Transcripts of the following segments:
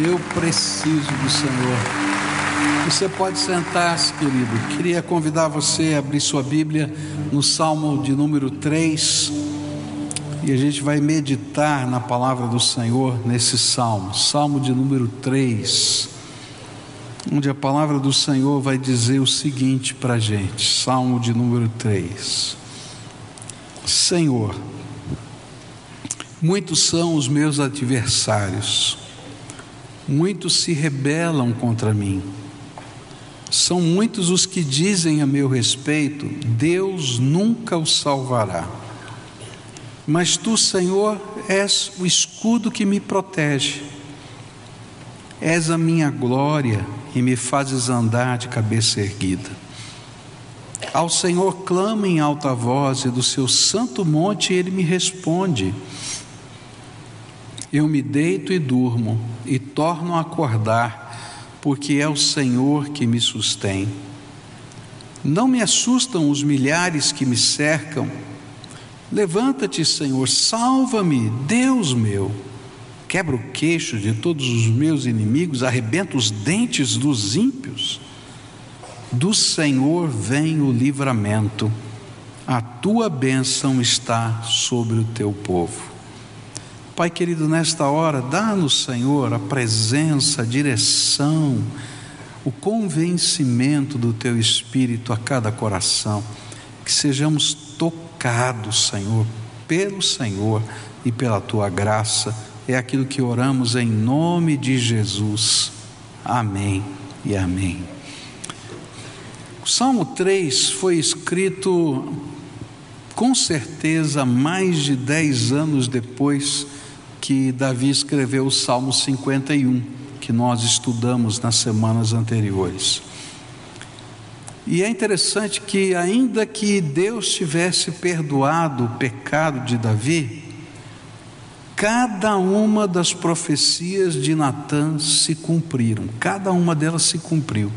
Eu preciso do Senhor. Você pode sentar-se, querido. Queria convidar você a abrir sua Bíblia no Salmo de número 3. E a gente vai meditar na palavra do Senhor nesse salmo, Salmo de número 3, onde a palavra do Senhor vai dizer o seguinte para a gente: Salmo de número 3. Senhor, muitos são os meus adversários muitos se rebelam contra mim. São muitos os que dizem a meu respeito: Deus nunca o salvará. Mas tu, Senhor, és o escudo que me protege. És a minha glória e me fazes andar de cabeça erguida. Ao Senhor clamo em alta voz e do seu santo monte ele me responde. Eu me deito e durmo e torno a acordar, porque é o Senhor que me sustém. Não me assustam os milhares que me cercam. Levanta-te, Senhor, salva-me, Deus meu. Quebra o queixo de todos os meus inimigos, arrebenta os dentes dos ímpios. Do Senhor vem o livramento, a tua bênção está sobre o teu povo. Pai querido, nesta hora, dá-nos, Senhor, a presença, a direção, o convencimento do Teu Espírito a cada coração, que sejamos tocados, Senhor, pelo Senhor e pela Tua graça. É aquilo que oramos em nome de Jesus. Amém e amém. O Salmo 3 foi escrito com certeza mais de dez anos depois que Davi escreveu o Salmo 51, que nós estudamos nas semanas anteriores. E é interessante que, ainda que Deus tivesse perdoado o pecado de Davi, cada uma das profecias de Natã se cumpriram, cada uma delas se cumpriu.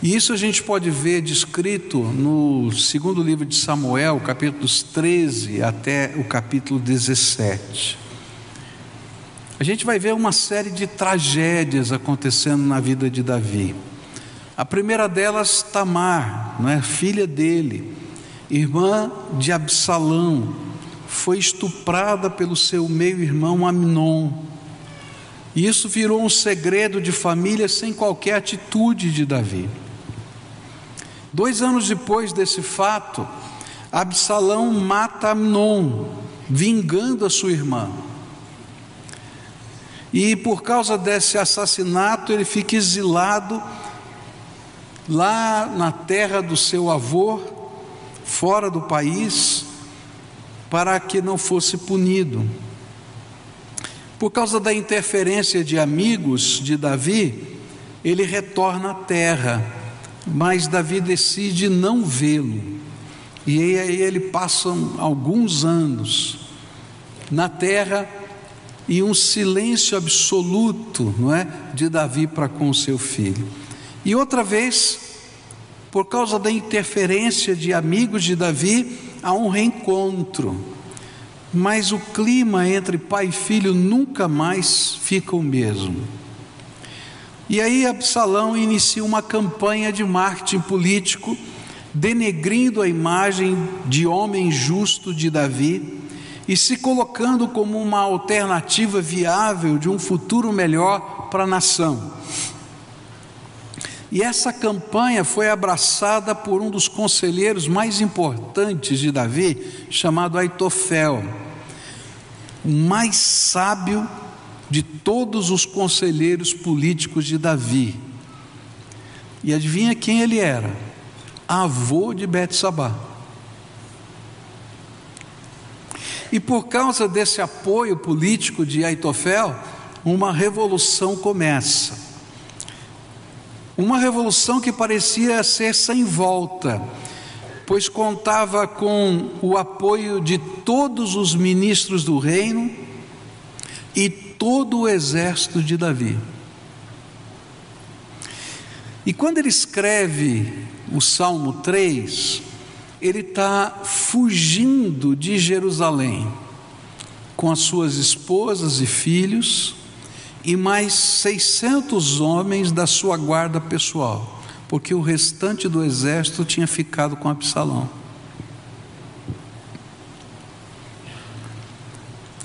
E isso a gente pode ver descrito no segundo livro de Samuel, capítulos 13 até o capítulo 17. A gente vai ver uma série de tragédias acontecendo na vida de Davi. A primeira delas, Tamar, não é? filha dele, irmã de Absalão, foi estuprada pelo seu meio-irmão Amnon. E isso virou um segredo de família sem qualquer atitude de Davi. Dois anos depois desse fato, Absalão mata Amnon, vingando a sua irmã. E por causa desse assassinato, ele fica exilado lá na terra do seu avô, fora do país, para que não fosse punido. Por causa da interferência de amigos de Davi, ele retorna à terra mas Davi decide não vê-lo. E aí ele passa alguns anos na terra e um silêncio absoluto, não é, de Davi para com seu filho. E outra vez, por causa da interferência de amigos de Davi, há um reencontro. Mas o clima entre pai e filho nunca mais fica o mesmo. E aí Absalão inicia uma campanha de marketing político, denegrindo a imagem de homem justo de Davi e se colocando como uma alternativa viável de um futuro melhor para a nação. E essa campanha foi abraçada por um dos conselheiros mais importantes de Davi, chamado Aitofel, o mais sábio de todos os conselheiros políticos de Davi. E adivinha quem ele era? Avô de Betsabá. E por causa desse apoio político de Aitofel, uma revolução começa. Uma revolução que parecia ser sem volta, pois contava com o apoio de todos os ministros do reino e todo o exército de Davi. E quando ele escreve o Salmo 3, ele está fugindo de Jerusalém. com as suas esposas e filhos, e mais 600 homens da sua guarda pessoal, porque o restante do exército tinha ficado com Absalão.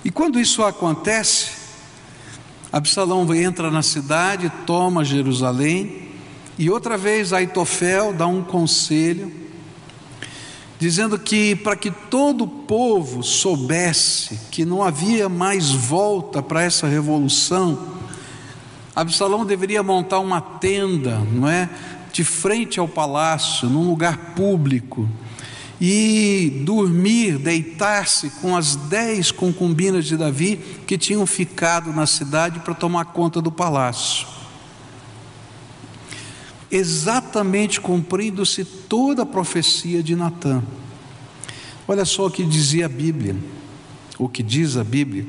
E quando isso acontece, Absalão entra na cidade, toma Jerusalém, e outra vez Aitofel dá um conselho, dizendo que para que todo o povo soubesse que não havia mais volta para essa revolução, Absalão deveria montar uma tenda, não é, de frente ao palácio, num lugar público, e dormir, deitar-se com as dez concubinas de Davi que tinham ficado na cidade para tomar conta do palácio. Exatamente cumprindo-se toda a profecia de Natã. Olha só o que dizia a Bíblia, o que diz a Bíblia.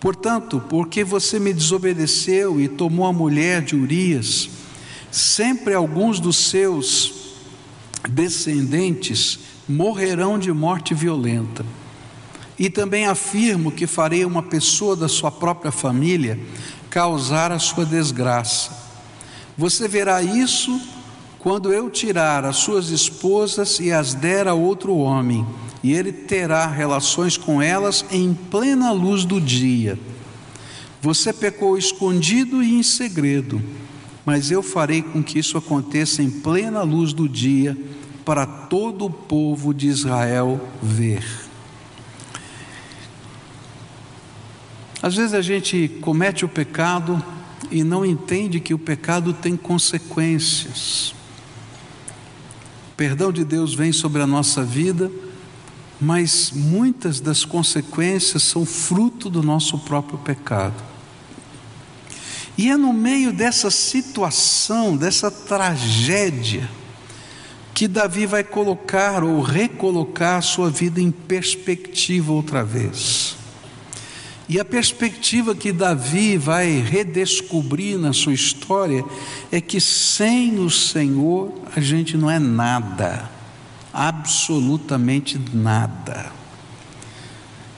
Portanto, porque você me desobedeceu e tomou a mulher de Urias, sempre alguns dos seus descendentes morrerão de morte violenta. E também afirmo que farei uma pessoa da sua própria família causar a sua desgraça. Você verá isso quando eu tirar as suas esposas e as der a outro homem, e ele terá relações com elas em plena luz do dia. Você pecou escondido e em segredo, mas eu farei com que isso aconteça em plena luz do dia para todo o povo de Israel ver. Às vezes a gente comete o pecado e não entende que o pecado tem consequências. O perdão de Deus vem sobre a nossa vida, mas muitas das consequências são fruto do nosso próprio pecado. E é no meio dessa situação, dessa tragédia, que Davi vai colocar ou recolocar a sua vida em perspectiva outra vez. E a perspectiva que Davi vai redescobrir na sua história é que sem o Senhor a gente não é nada, absolutamente nada.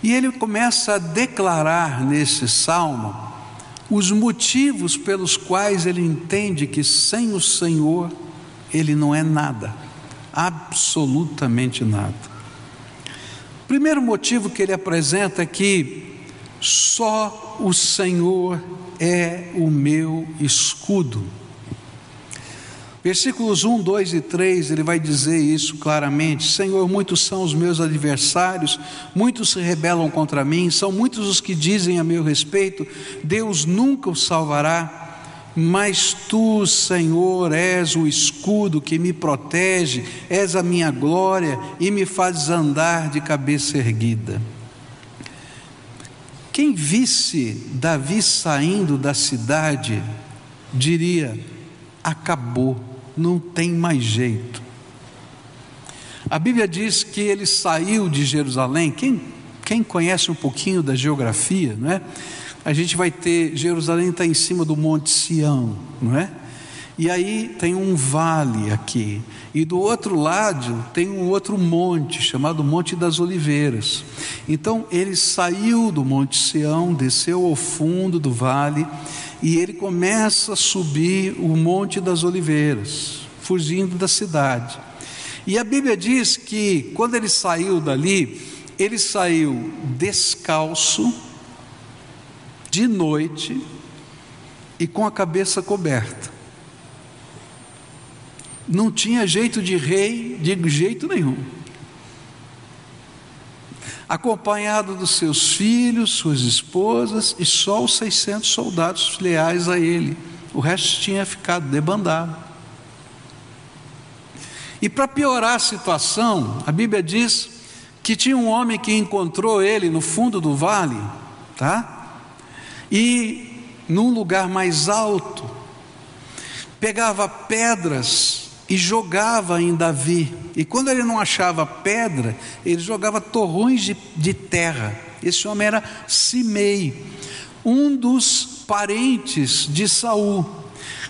E ele começa a declarar nesse salmo os motivos pelos quais ele entende que sem o Senhor ele não é nada absolutamente nada. O primeiro motivo que ele apresenta é que só o Senhor é o meu escudo. Versículos 1, 2 e 3, ele vai dizer isso claramente: Senhor, muitos são os meus adversários, muitos se rebelam contra mim, são muitos os que dizem a meu respeito, Deus nunca os salvará. Mas tu, Senhor, és o escudo que me protege, és a minha glória e me fazes andar de cabeça erguida. Quem visse Davi saindo da cidade, diria: acabou, não tem mais jeito. A Bíblia diz que ele saiu de Jerusalém. Quem, quem conhece um pouquinho da geografia, não é? A gente vai ter, Jerusalém está em cima do Monte Sião, não é? E aí tem um vale aqui, e do outro lado tem um outro monte, chamado Monte das Oliveiras. Então ele saiu do Monte Sião, desceu ao fundo do vale, e ele começa a subir o Monte das Oliveiras, fugindo da cidade. E a Bíblia diz que quando ele saiu dali, ele saiu descalço, de noite e com a cabeça coberta. Não tinha jeito de rei de jeito nenhum. Acompanhado dos seus filhos, suas esposas e só os 600 soldados leais a ele. O resto tinha ficado debandado. E para piorar a situação, a Bíblia diz que tinha um homem que encontrou ele no fundo do vale, tá? E num lugar mais alto, pegava pedras e jogava em Davi. E quando ele não achava pedra, ele jogava torrões de, de terra. Esse homem era Simei, um dos parentes de Saul.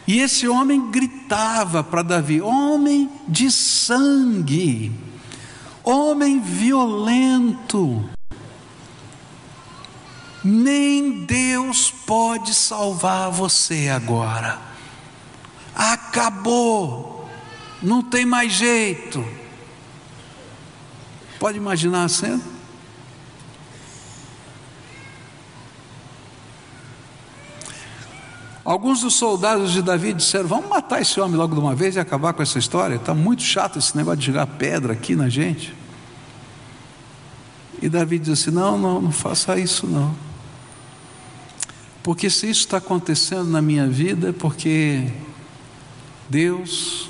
E esse homem gritava para Davi: Homem de sangue, homem violento. Nem Deus pode salvar você agora. Acabou, não tem mais jeito. Pode imaginar a cena? Alguns dos soldados de Davi disseram: Vamos matar esse homem logo de uma vez e acabar com essa história. Está muito chato esse negócio de jogar pedra aqui na gente. E Davi disse: Não, não, não faça isso não. Porque se isso está acontecendo na minha vida, é porque Deus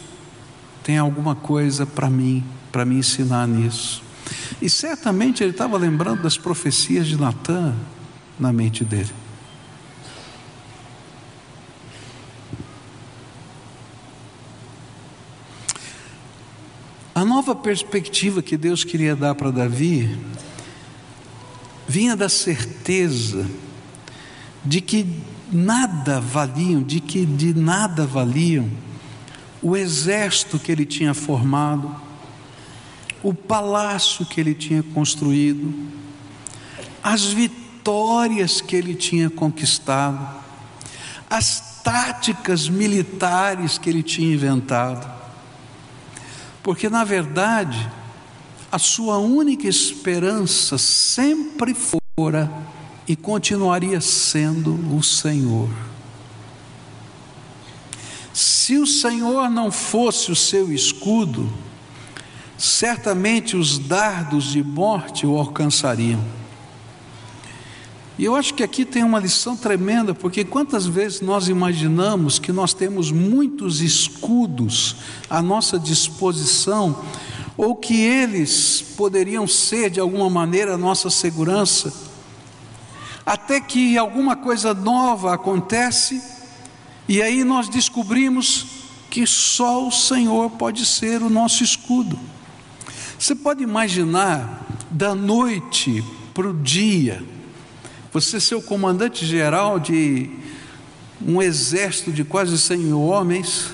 tem alguma coisa para mim, para me ensinar nisso. E certamente ele estava lembrando das profecias de Natan na mente dele. A nova perspectiva que Deus queria dar para Davi vinha da certeza de que nada valiam, de que de nada valiam o exército que ele tinha formado, o palácio que ele tinha construído, as vitórias que ele tinha conquistado, as táticas militares que ele tinha inventado. Porque, na verdade, a sua única esperança sempre fora e continuaria sendo o Senhor. Se o Senhor não fosse o seu escudo, certamente os dardos de morte o alcançariam. E eu acho que aqui tem uma lição tremenda, porque quantas vezes nós imaginamos que nós temos muitos escudos à nossa disposição, ou que eles poderiam ser de alguma maneira a nossa segurança, até que alguma coisa nova acontece e aí nós descobrimos que só o Senhor pode ser o nosso escudo. Você pode imaginar da noite para o dia, você ser o comandante geral de um exército de quase 100 mil homens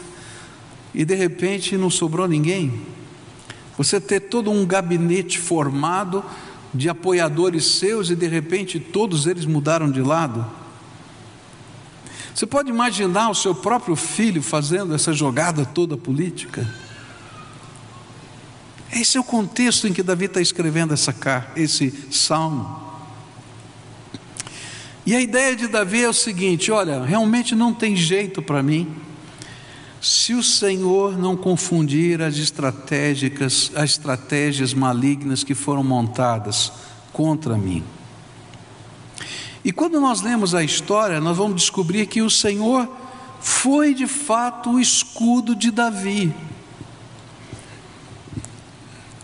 e de repente não sobrou ninguém? Você ter todo um gabinete formado de apoiadores seus e de repente todos eles mudaram de lado? Você pode imaginar o seu próprio filho fazendo essa jogada toda política? Esse é o contexto em que Davi está escrevendo essa carta, esse salmo. E a ideia de Davi é o seguinte: olha, realmente não tem jeito para mim se o Senhor não confundir as estratégicas, as estratégias malignas que foram montadas contra mim. E quando nós lemos a história, nós vamos descobrir que o Senhor foi de fato o escudo de Davi.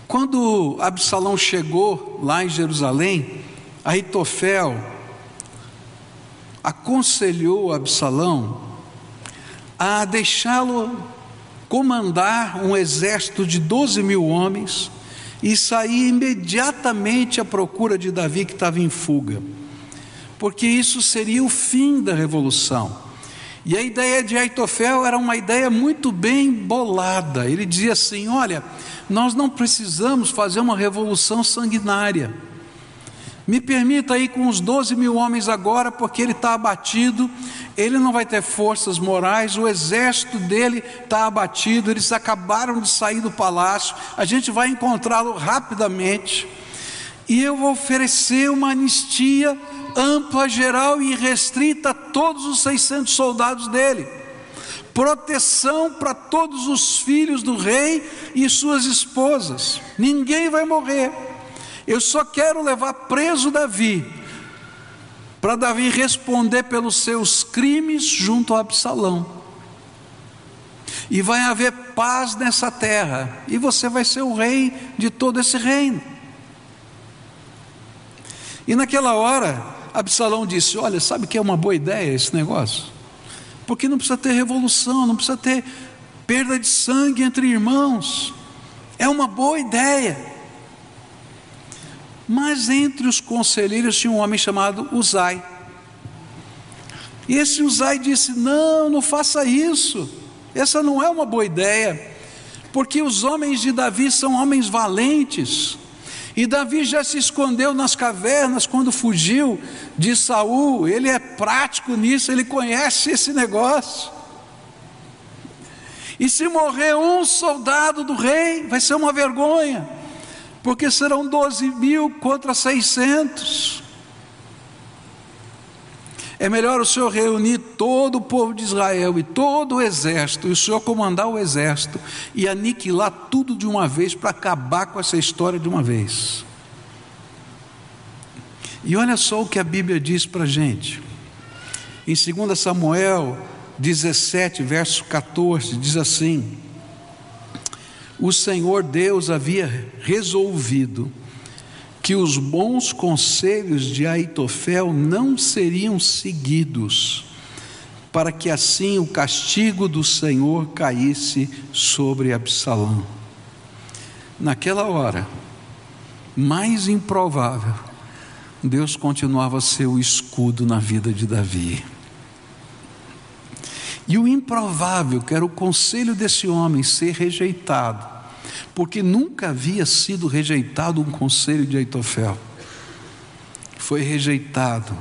Quando Absalão chegou lá em Jerusalém, Aitofel aconselhou Absalão a deixá-lo comandar um exército de 12 mil homens e sair imediatamente à procura de Davi que estava em fuga, porque isso seria o fim da revolução. E a ideia de Aitofel era uma ideia muito bem bolada. Ele dizia assim: olha, nós não precisamos fazer uma revolução sanguinária. Me permita ir com os 12 mil homens agora, porque ele está abatido, ele não vai ter forças morais, o exército dele está abatido, eles acabaram de sair do palácio, a gente vai encontrá-lo rapidamente, e eu vou oferecer uma anistia ampla, geral e restrita a todos os 600 soldados dele. Proteção para todos os filhos do rei e suas esposas. Ninguém vai morrer. Eu só quero levar preso Davi, para Davi responder pelos seus crimes junto a Absalão. E vai haver paz nessa terra, e você vai ser o rei de todo esse reino. E naquela hora, Absalão disse: Olha, sabe que é uma boa ideia esse negócio? Porque não precisa ter revolução, não precisa ter perda de sangue entre irmãos. É uma boa ideia. Mas entre os conselheiros tinha um homem chamado Uzai. E esse Uzai disse: Não, não faça isso. Essa não é uma boa ideia. Porque os homens de Davi são homens valentes. E Davi já se escondeu nas cavernas quando fugiu de Saul. Ele é prático nisso, ele conhece esse negócio. E se morrer um soldado do rei, vai ser uma vergonha, porque serão 12 mil contra 600. É melhor o Senhor reunir todo o povo de Israel e todo o exército, e o Senhor comandar o exército e aniquilar tudo de uma vez para acabar com essa história de uma vez. E olha só o que a Bíblia diz para a gente. Em 2 Samuel 17, verso 14, diz assim: O Senhor Deus havia resolvido que os bons conselhos de Aitofel não seriam seguidos, para que assim o castigo do Senhor caísse sobre Absalão. Naquela hora, mais improvável, Deus continuava a ser o escudo na vida de Davi. E o improvável, que era o conselho desse homem ser rejeitado, porque nunca havia sido rejeitado um conselho de Aitofel. Foi rejeitado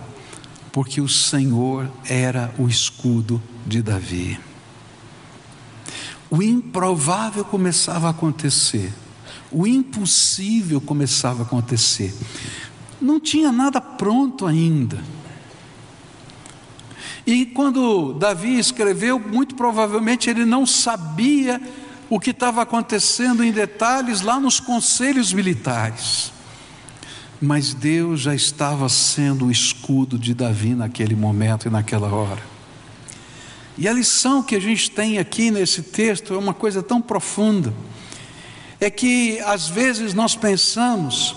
porque o Senhor era o escudo de Davi. O improvável começava a acontecer, o impossível começava a acontecer. Não tinha nada pronto ainda. E quando Davi escreveu, muito provavelmente ele não sabia o que estava acontecendo em detalhes lá nos conselhos militares. Mas Deus já estava sendo o escudo de Davi naquele momento e naquela hora. E a lição que a gente tem aqui nesse texto é uma coisa tão profunda. É que às vezes nós pensamos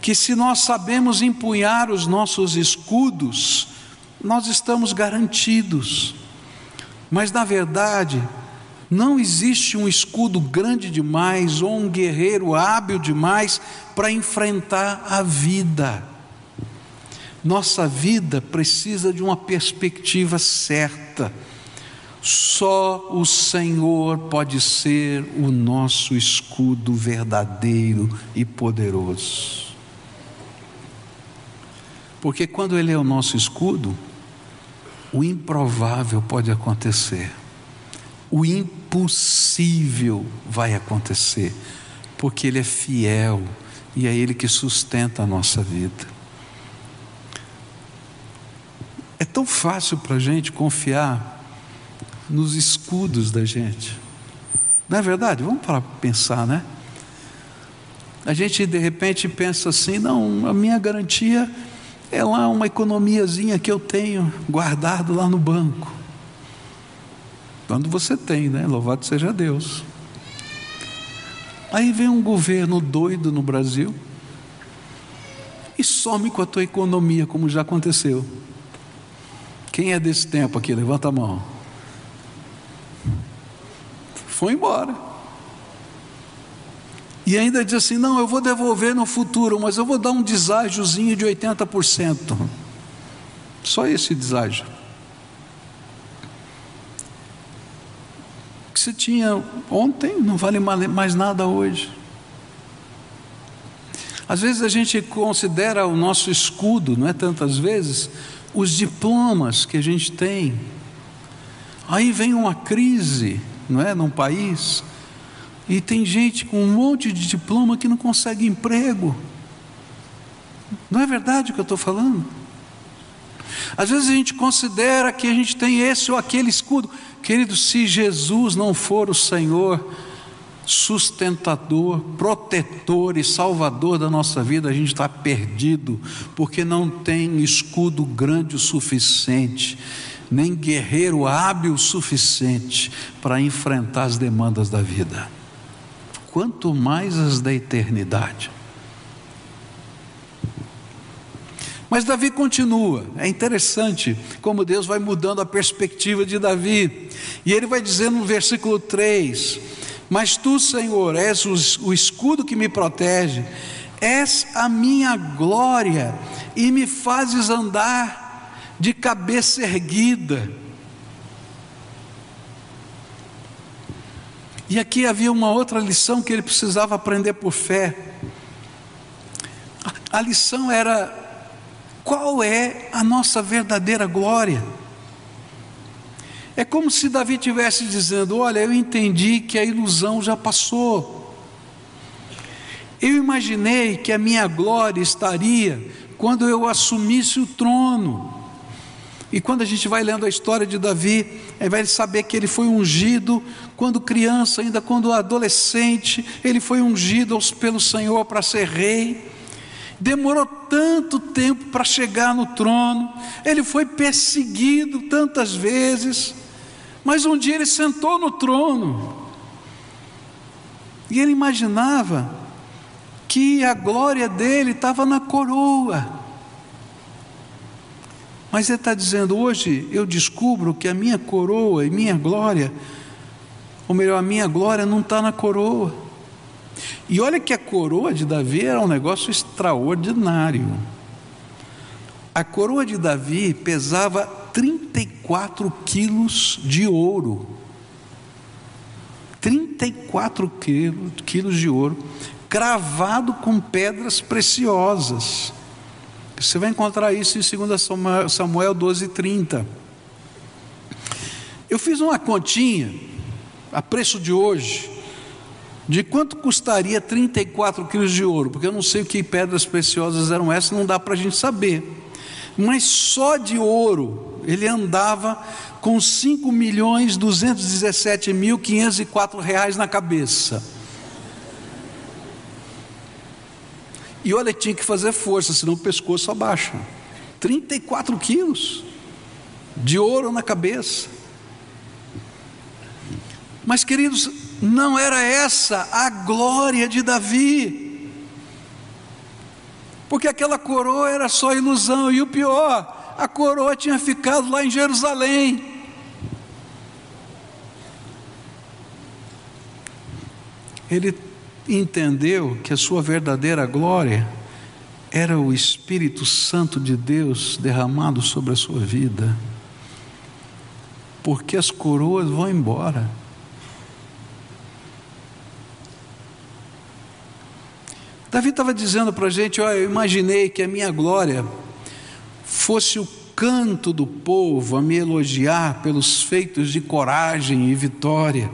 que se nós sabemos empunhar os nossos escudos, nós estamos garantidos. Mas na verdade, não existe um escudo grande demais ou um guerreiro hábil demais para enfrentar a vida. Nossa vida precisa de uma perspectiva certa. Só o Senhor pode ser o nosso escudo verdadeiro e poderoso. Porque quando Ele é o nosso escudo, o improvável pode acontecer o impossível vai acontecer, porque Ele é fiel e é Ele que sustenta a nossa vida. É tão fácil para a gente confiar nos escudos da gente, não é verdade? Vamos para pensar, né? A gente de repente pensa assim: não, a minha garantia é lá uma economiazinha que eu tenho guardado lá no banco. Quando você tem, né? Louvado seja Deus. Aí vem um governo doido no Brasil e some com a tua economia, como já aconteceu. Quem é desse tempo aqui? Levanta a mão. Foi embora. E ainda diz assim: não, eu vou devolver no futuro, mas eu vou dar um deságiozinho de 80%. Só esse deságio. que você tinha ontem não vale mais nada hoje. Às vezes a gente considera o nosso escudo, não é tantas vezes, os diplomas que a gente tem. Aí vem uma crise, não é, num país, e tem gente com um monte de diploma que não consegue emprego. Não é verdade o que eu estou falando? Às vezes a gente considera que a gente tem esse ou aquele escudo. Querido, se Jesus não for o Senhor sustentador, protetor e salvador da nossa vida, a gente está perdido, porque não tem escudo grande o suficiente, nem guerreiro hábil o suficiente para enfrentar as demandas da vida, quanto mais as da eternidade. Mas Davi continua, é interessante como Deus vai mudando a perspectiva de Davi, e ele vai dizendo no versículo 3: Mas tu, Senhor, és o escudo que me protege, és a minha glória, e me fazes andar de cabeça erguida. E aqui havia uma outra lição que ele precisava aprender por fé. a lição era: qual é a nossa verdadeira glória? É como se Davi estivesse dizendo: Olha, eu entendi que a ilusão já passou. Eu imaginei que a minha glória estaria quando eu assumisse o trono. E quando a gente vai lendo a história de Davi, aí vai saber que ele foi ungido quando criança, ainda quando adolescente, ele foi ungido pelo Senhor para ser rei. Demorou tanto tempo para chegar no trono, ele foi perseguido tantas vezes, mas um dia ele sentou no trono e ele imaginava que a glória dele estava na coroa. Mas ele está dizendo: hoje eu descubro que a minha coroa e minha glória, ou melhor, a minha glória não está na coroa. E olha que a coroa de Davi era um negócio extraordinário. A coroa de Davi pesava 34 quilos de ouro. 34 quilos de ouro cravado com pedras preciosas. Você vai encontrar isso em 2 Samuel 12, 30. Eu fiz uma continha, a preço de hoje, de quanto custaria 34 quilos de ouro, porque eu não sei o que pedras preciosas eram essas, não dá para a gente saber. Mas só de ouro, ele andava com 5 milhões 217 mil 504 reais na cabeça. E olha, tinha que fazer força, senão o pescoço abaixa. 34 quilos de ouro na cabeça. Mas, queridos, não era essa a glória de Davi, porque aquela coroa era só ilusão, e o pior, a coroa tinha ficado lá em Jerusalém. Ele entendeu que a sua verdadeira glória era o Espírito Santo de Deus derramado sobre a sua vida, porque as coroas vão embora. Davi estava dizendo para a gente: olha, eu imaginei que a minha glória fosse o canto do povo a me elogiar pelos feitos de coragem e vitória.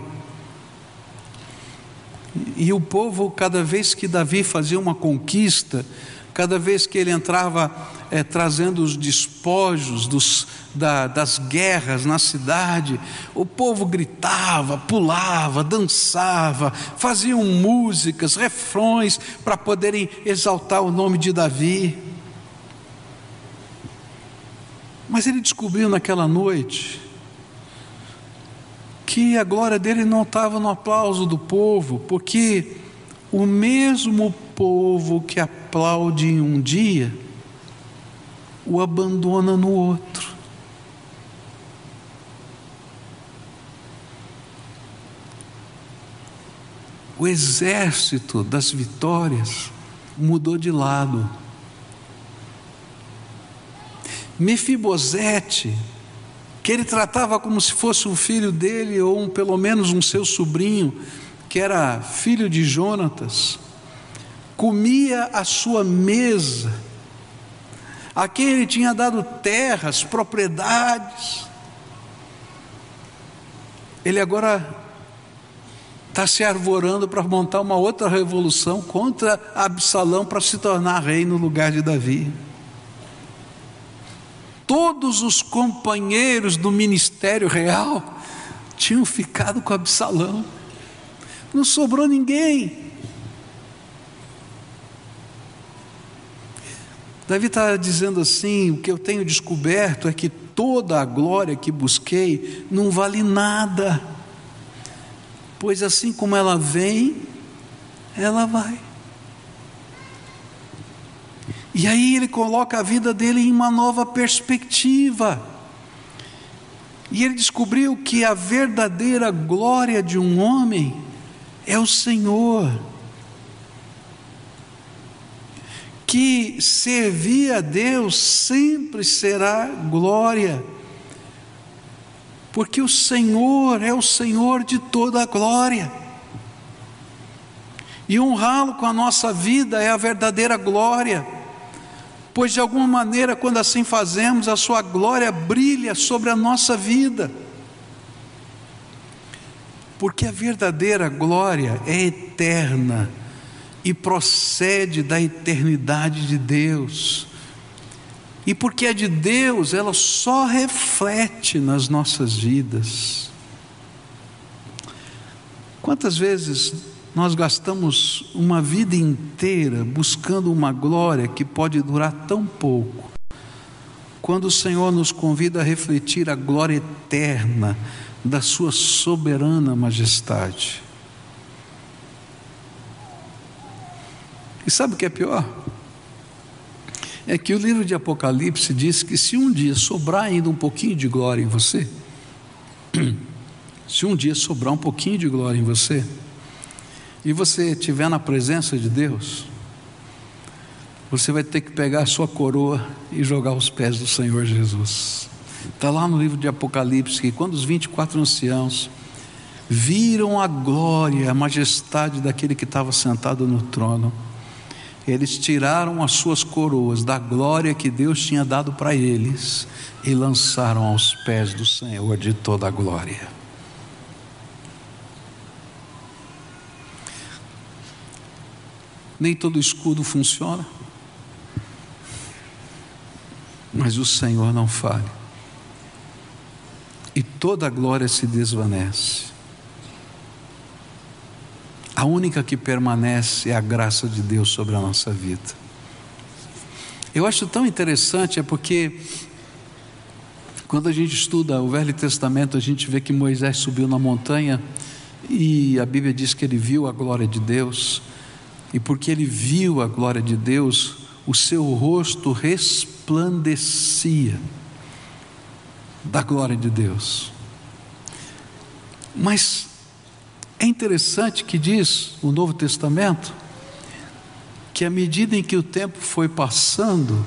E o povo, cada vez que Davi fazia uma conquista, cada vez que ele entrava é, trazendo os despojos dos, da, das guerras na cidade, o povo gritava, pulava, dançava, faziam músicas, refrões para poderem exaltar o nome de Davi. Mas ele descobriu naquela noite que a glória dele não estava no aplauso do povo, porque o mesmo povo que aplaude em um dia, o abandona no outro. O exército das vitórias mudou de lado. Mefibosete que ele tratava como se fosse um filho dele, ou um, pelo menos um seu sobrinho, que era filho de Jonatas, comia a sua mesa, a quem ele tinha dado terras, propriedades. Ele agora está se arvorando para montar uma outra revolução contra Absalão para se tornar rei no lugar de Davi todos os companheiros do ministério real tinham ficado com Absalão, não sobrou ninguém. Davi está dizendo assim: o que eu tenho descoberto é que toda a glória que busquei não vale nada, pois assim como ela vem, ela vai. E aí ele coloca a vida dele em uma nova perspectiva. E ele descobriu que a verdadeira glória de um homem é o Senhor. Que servir a Deus sempre será glória, porque o Senhor é o Senhor de toda a glória. E honrá-lo com a nossa vida é a verdadeira glória. Pois de alguma maneira, quando assim fazemos, a Sua glória brilha sobre a nossa vida. Porque a verdadeira glória é eterna e procede da eternidade de Deus. E porque é de Deus, ela só reflete nas nossas vidas. Quantas vezes nós gastamos uma vida inteira buscando uma glória que pode durar tão pouco, quando o Senhor nos convida a refletir a glória eterna da Sua soberana majestade. E sabe o que é pior? É que o livro de Apocalipse diz que se um dia sobrar ainda um pouquinho de glória em você, se um dia sobrar um pouquinho de glória em você, e você estiver na presença de Deus, você vai ter que pegar a sua coroa e jogar aos pés do Senhor Jesus. Está lá no livro de Apocalipse que quando os 24 anciãos viram a glória, a majestade daquele que estava sentado no trono, eles tiraram as suas coroas da glória que Deus tinha dado para eles e lançaram aos pés do Senhor de toda a glória. Nem todo escudo funciona, mas o Senhor não falha, e toda a glória se desvanece. A única que permanece é a graça de Deus sobre a nossa vida. Eu acho tão interessante, é porque quando a gente estuda o Velho Testamento, a gente vê que Moisés subiu na montanha e a Bíblia diz que ele viu a glória de Deus. E porque ele viu a glória de Deus, o seu rosto resplandecia da glória de Deus. Mas é interessante que diz o Novo Testamento que à medida em que o tempo foi passando,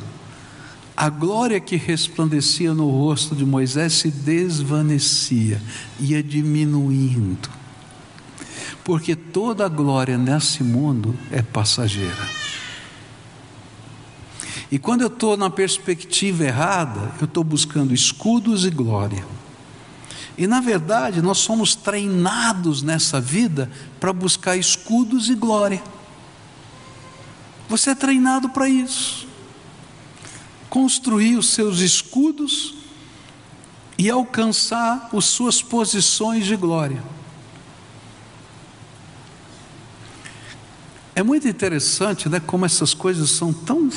a glória que resplandecia no rosto de Moisés se desvanecia, ia diminuindo porque toda a glória nesse mundo é passageira. E quando eu estou na perspectiva errada, eu estou buscando escudos e glória. E na verdade, nós somos treinados nessa vida para buscar escudos e glória. Você é treinado para isso. Construir os seus escudos e alcançar as suas posições de glória. É muito interessante, né, como essas coisas são tão,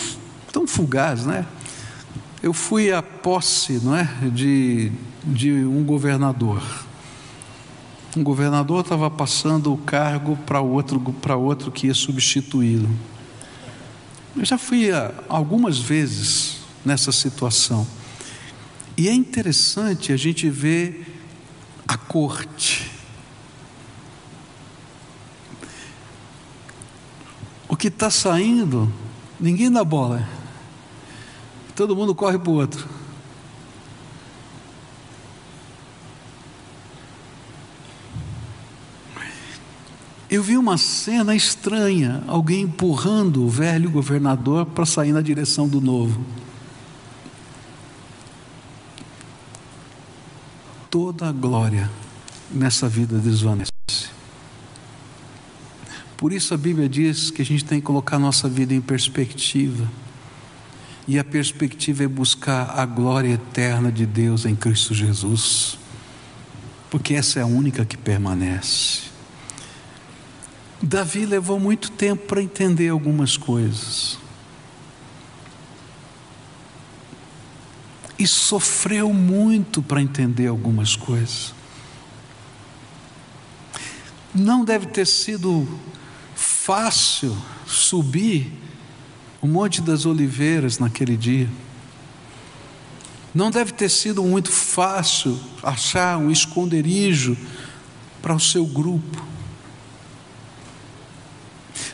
tão fugazes, né? Eu fui à posse, não é, de, de um governador. Um governador estava passando o cargo para outro, para outro que ia substituí-lo. Eu já fui algumas vezes nessa situação. E é interessante a gente ver a corte. Que está saindo, ninguém dá bola. Todo mundo corre para o outro. Eu vi uma cena estranha, alguém empurrando o velho governador para sair na direção do novo. Toda a glória nessa vida desvanece. Por isso a Bíblia diz que a gente tem que colocar nossa vida em perspectiva. E a perspectiva é buscar a glória eterna de Deus em Cristo Jesus. Porque essa é a única que permanece. Davi levou muito tempo para entender algumas coisas. E sofreu muito para entender algumas coisas. Não deve ter sido fácil subir o Monte das Oliveiras naquele dia. Não deve ter sido muito fácil achar um esconderijo para o seu grupo.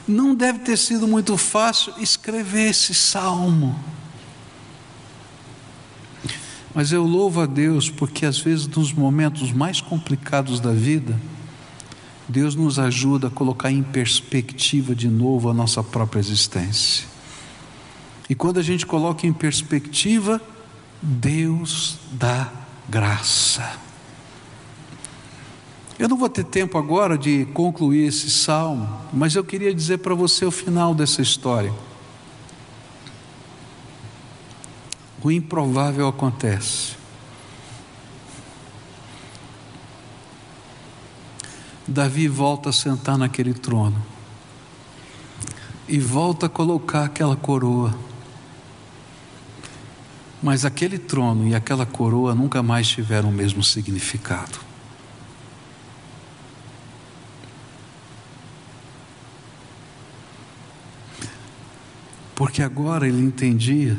Não deve ter sido muito fácil escrever esse salmo. Mas eu louvo a Deus porque às vezes nos momentos mais complicados da vida, Deus nos ajuda a colocar em perspectiva de novo a nossa própria existência. E quando a gente coloca em perspectiva, Deus dá graça. Eu não vou ter tempo agora de concluir esse salmo, mas eu queria dizer para você o final dessa história. O improvável acontece. Davi volta a sentar naquele trono e volta a colocar aquela coroa. Mas aquele trono e aquela coroa nunca mais tiveram o mesmo significado. Porque agora ele entendia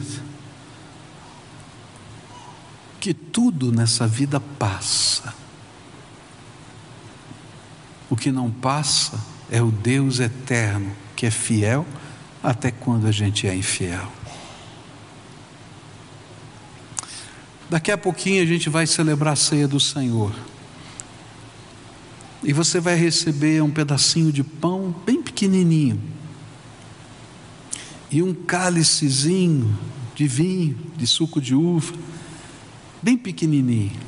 que tudo nessa vida passa. O que não passa é o Deus eterno, que é fiel até quando a gente é infiel. Daqui a pouquinho a gente vai celebrar a ceia do Senhor. E você vai receber um pedacinho de pão bem pequenininho e um cálicezinho de vinho, de suco de uva, bem pequenininho.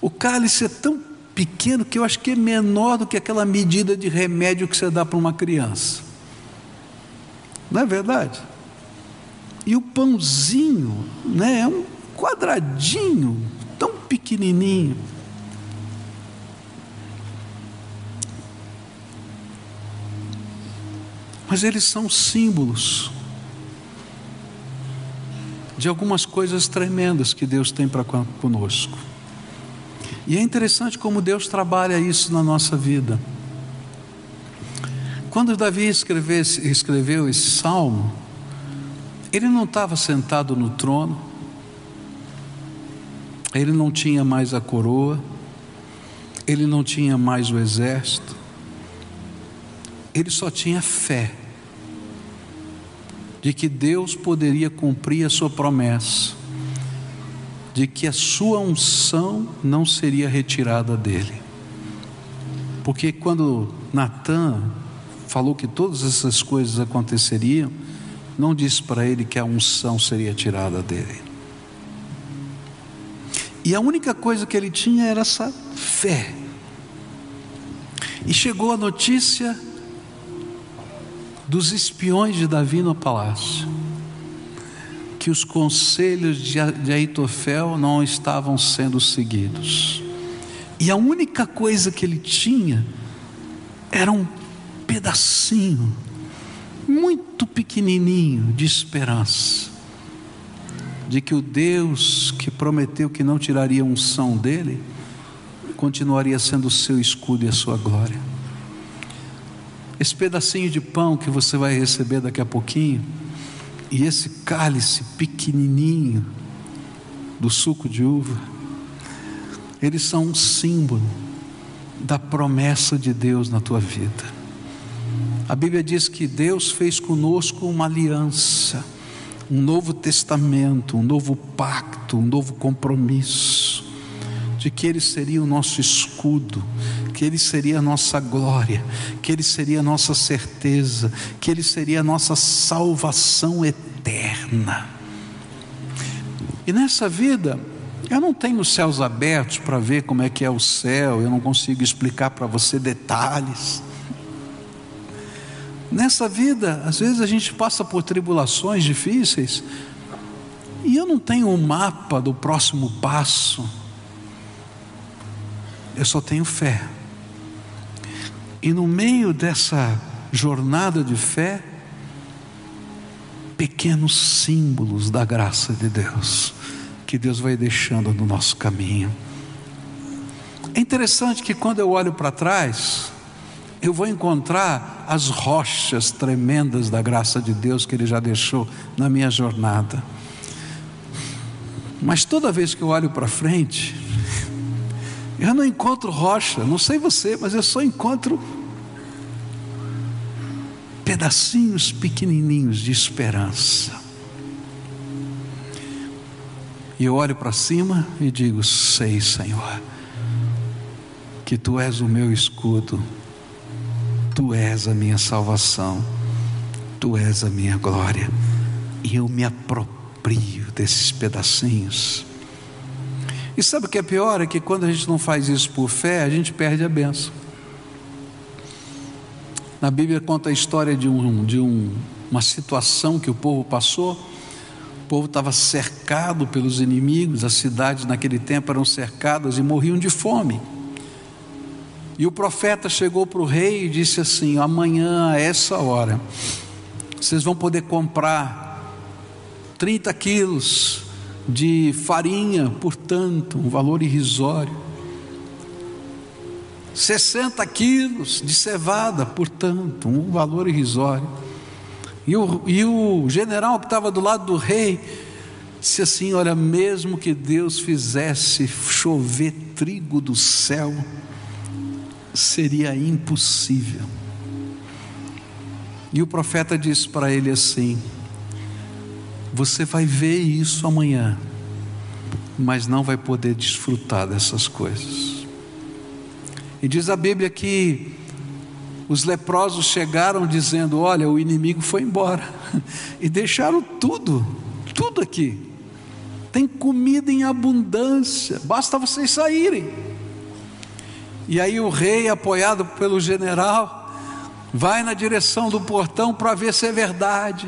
O cálice é tão pequeno que eu acho que é menor do que aquela medida de remédio que você dá para uma criança. Não é verdade? E o pãozinho, né, é um quadradinho, tão pequenininho. Mas eles são símbolos de algumas coisas tremendas que Deus tem para conosco. E é interessante como Deus trabalha isso na nossa vida. Quando Davi escreveu, esse salmo, ele não estava sentado no trono, ele não tinha mais a coroa, ele não tinha mais o exército, ele só tinha fé de que Deus poderia cumprir a sua promessa, de que a sua unção não seria retirada dele. Porque quando Natan falou que todas essas coisas aconteceriam, não disse para ele que a unção seria tirada dele. E a única coisa que ele tinha era essa fé. E chegou a notícia dos espiões de Davi no palácio, que os conselhos de Aitofel não estavam sendo seguidos. E a única coisa que ele tinha era um pedacinho, muito pequenininho, de esperança, de que o Deus que prometeu que não tiraria unção dele, continuaria sendo o seu escudo e a sua glória. Esse pedacinho de pão que você vai receber daqui a pouquinho, e esse cálice pequenininho do suco de uva, eles são um símbolo da promessa de Deus na tua vida. A Bíblia diz que Deus fez conosco uma aliança, um novo testamento, um novo pacto, um novo compromisso, de que Ele seria o nosso escudo, que Ele seria a nossa glória, que Ele seria a nossa certeza, que Ele seria a nossa salvação eterna. E nessa vida, eu não tenho os céus abertos para ver como é que é o céu, eu não consigo explicar para você detalhes. Nessa vida, às vezes a gente passa por tribulações difíceis, e eu não tenho um mapa do próximo passo, eu só tenho fé. E no meio dessa jornada de fé, pequenos símbolos da graça de Deus, que Deus vai deixando no nosso caminho. É interessante que quando eu olho para trás, eu vou encontrar as rochas tremendas da graça de Deus que Ele já deixou na minha jornada. Mas toda vez que eu olho para frente, eu não encontro rocha, não sei você, mas eu só encontro pedacinhos pequenininhos de esperança. E eu olho para cima e digo: Sei, Senhor, que tu és o meu escudo, tu és a minha salvação, tu és a minha glória, e eu me aproprio desses pedacinhos. E sabe o que é pior? É que quando a gente não faz isso por fé, a gente perde a benção. Na Bíblia conta a história de, um, de um, uma situação que o povo passou. O povo estava cercado pelos inimigos, as cidades naquele tempo eram cercadas e morriam de fome. E o profeta chegou para o rei e disse assim: Amanhã, a essa hora, vocês vão poder comprar 30 quilos de farinha, portanto, um valor irrisório. 60 quilos de cevada, portanto, um valor irrisório. E o, e o general que estava do lado do rei disse assim: Olha, mesmo que Deus fizesse chover trigo do céu, seria impossível. E o profeta disse para ele assim: Você vai ver isso amanhã, mas não vai poder desfrutar dessas coisas. E diz a Bíblia que os leprosos chegaram dizendo: Olha, o inimigo foi embora, e deixaram tudo, tudo aqui. Tem comida em abundância, basta vocês saírem. E aí o rei, apoiado pelo general, vai na direção do portão para ver se é verdade.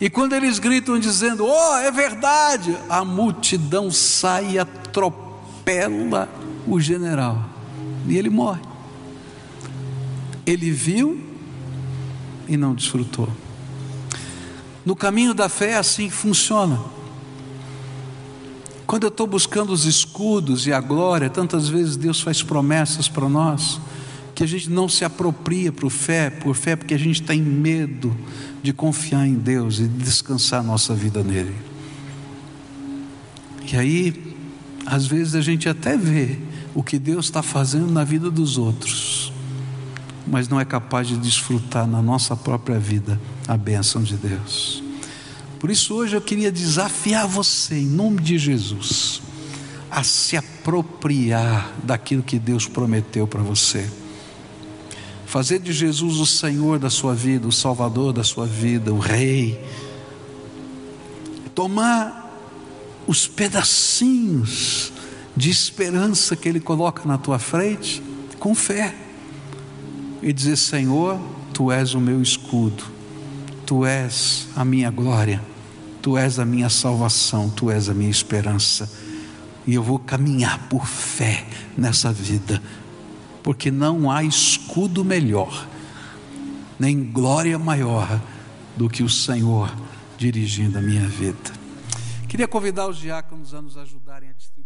E quando eles gritam dizendo: "Oh, é verdade!", a multidão sai e atropela o general. E ele morre. Ele viu e não desfrutou. No caminho da fé assim funciona. Quando eu estou buscando os escudos e a glória, tantas vezes Deus faz promessas para nós que a gente não se apropria por fé, por fé, porque a gente tem medo de confiar em Deus e de descansar a nossa vida nele. E aí, às vezes a gente até vê o que Deus está fazendo na vida dos outros, mas não é capaz de desfrutar na nossa própria vida a bênção de Deus. Por isso hoje eu queria desafiar você, em nome de Jesus, a se apropriar daquilo que Deus prometeu para você. Fazer de Jesus o Senhor da sua vida, o Salvador da sua vida, o Rei. Tomar os pedacinhos de esperança que Ele coloca na tua frente, com fé, e dizer: Senhor, Tu és o meu escudo Tu és a minha glória, Tu és a minha salvação, Tu és a minha esperança. E eu vou caminhar por fé nessa vida, porque não há escudo melhor, nem glória maior do que o Senhor dirigindo a minha vida. Queria convidar os diáconos a nos ajudarem a distribuir.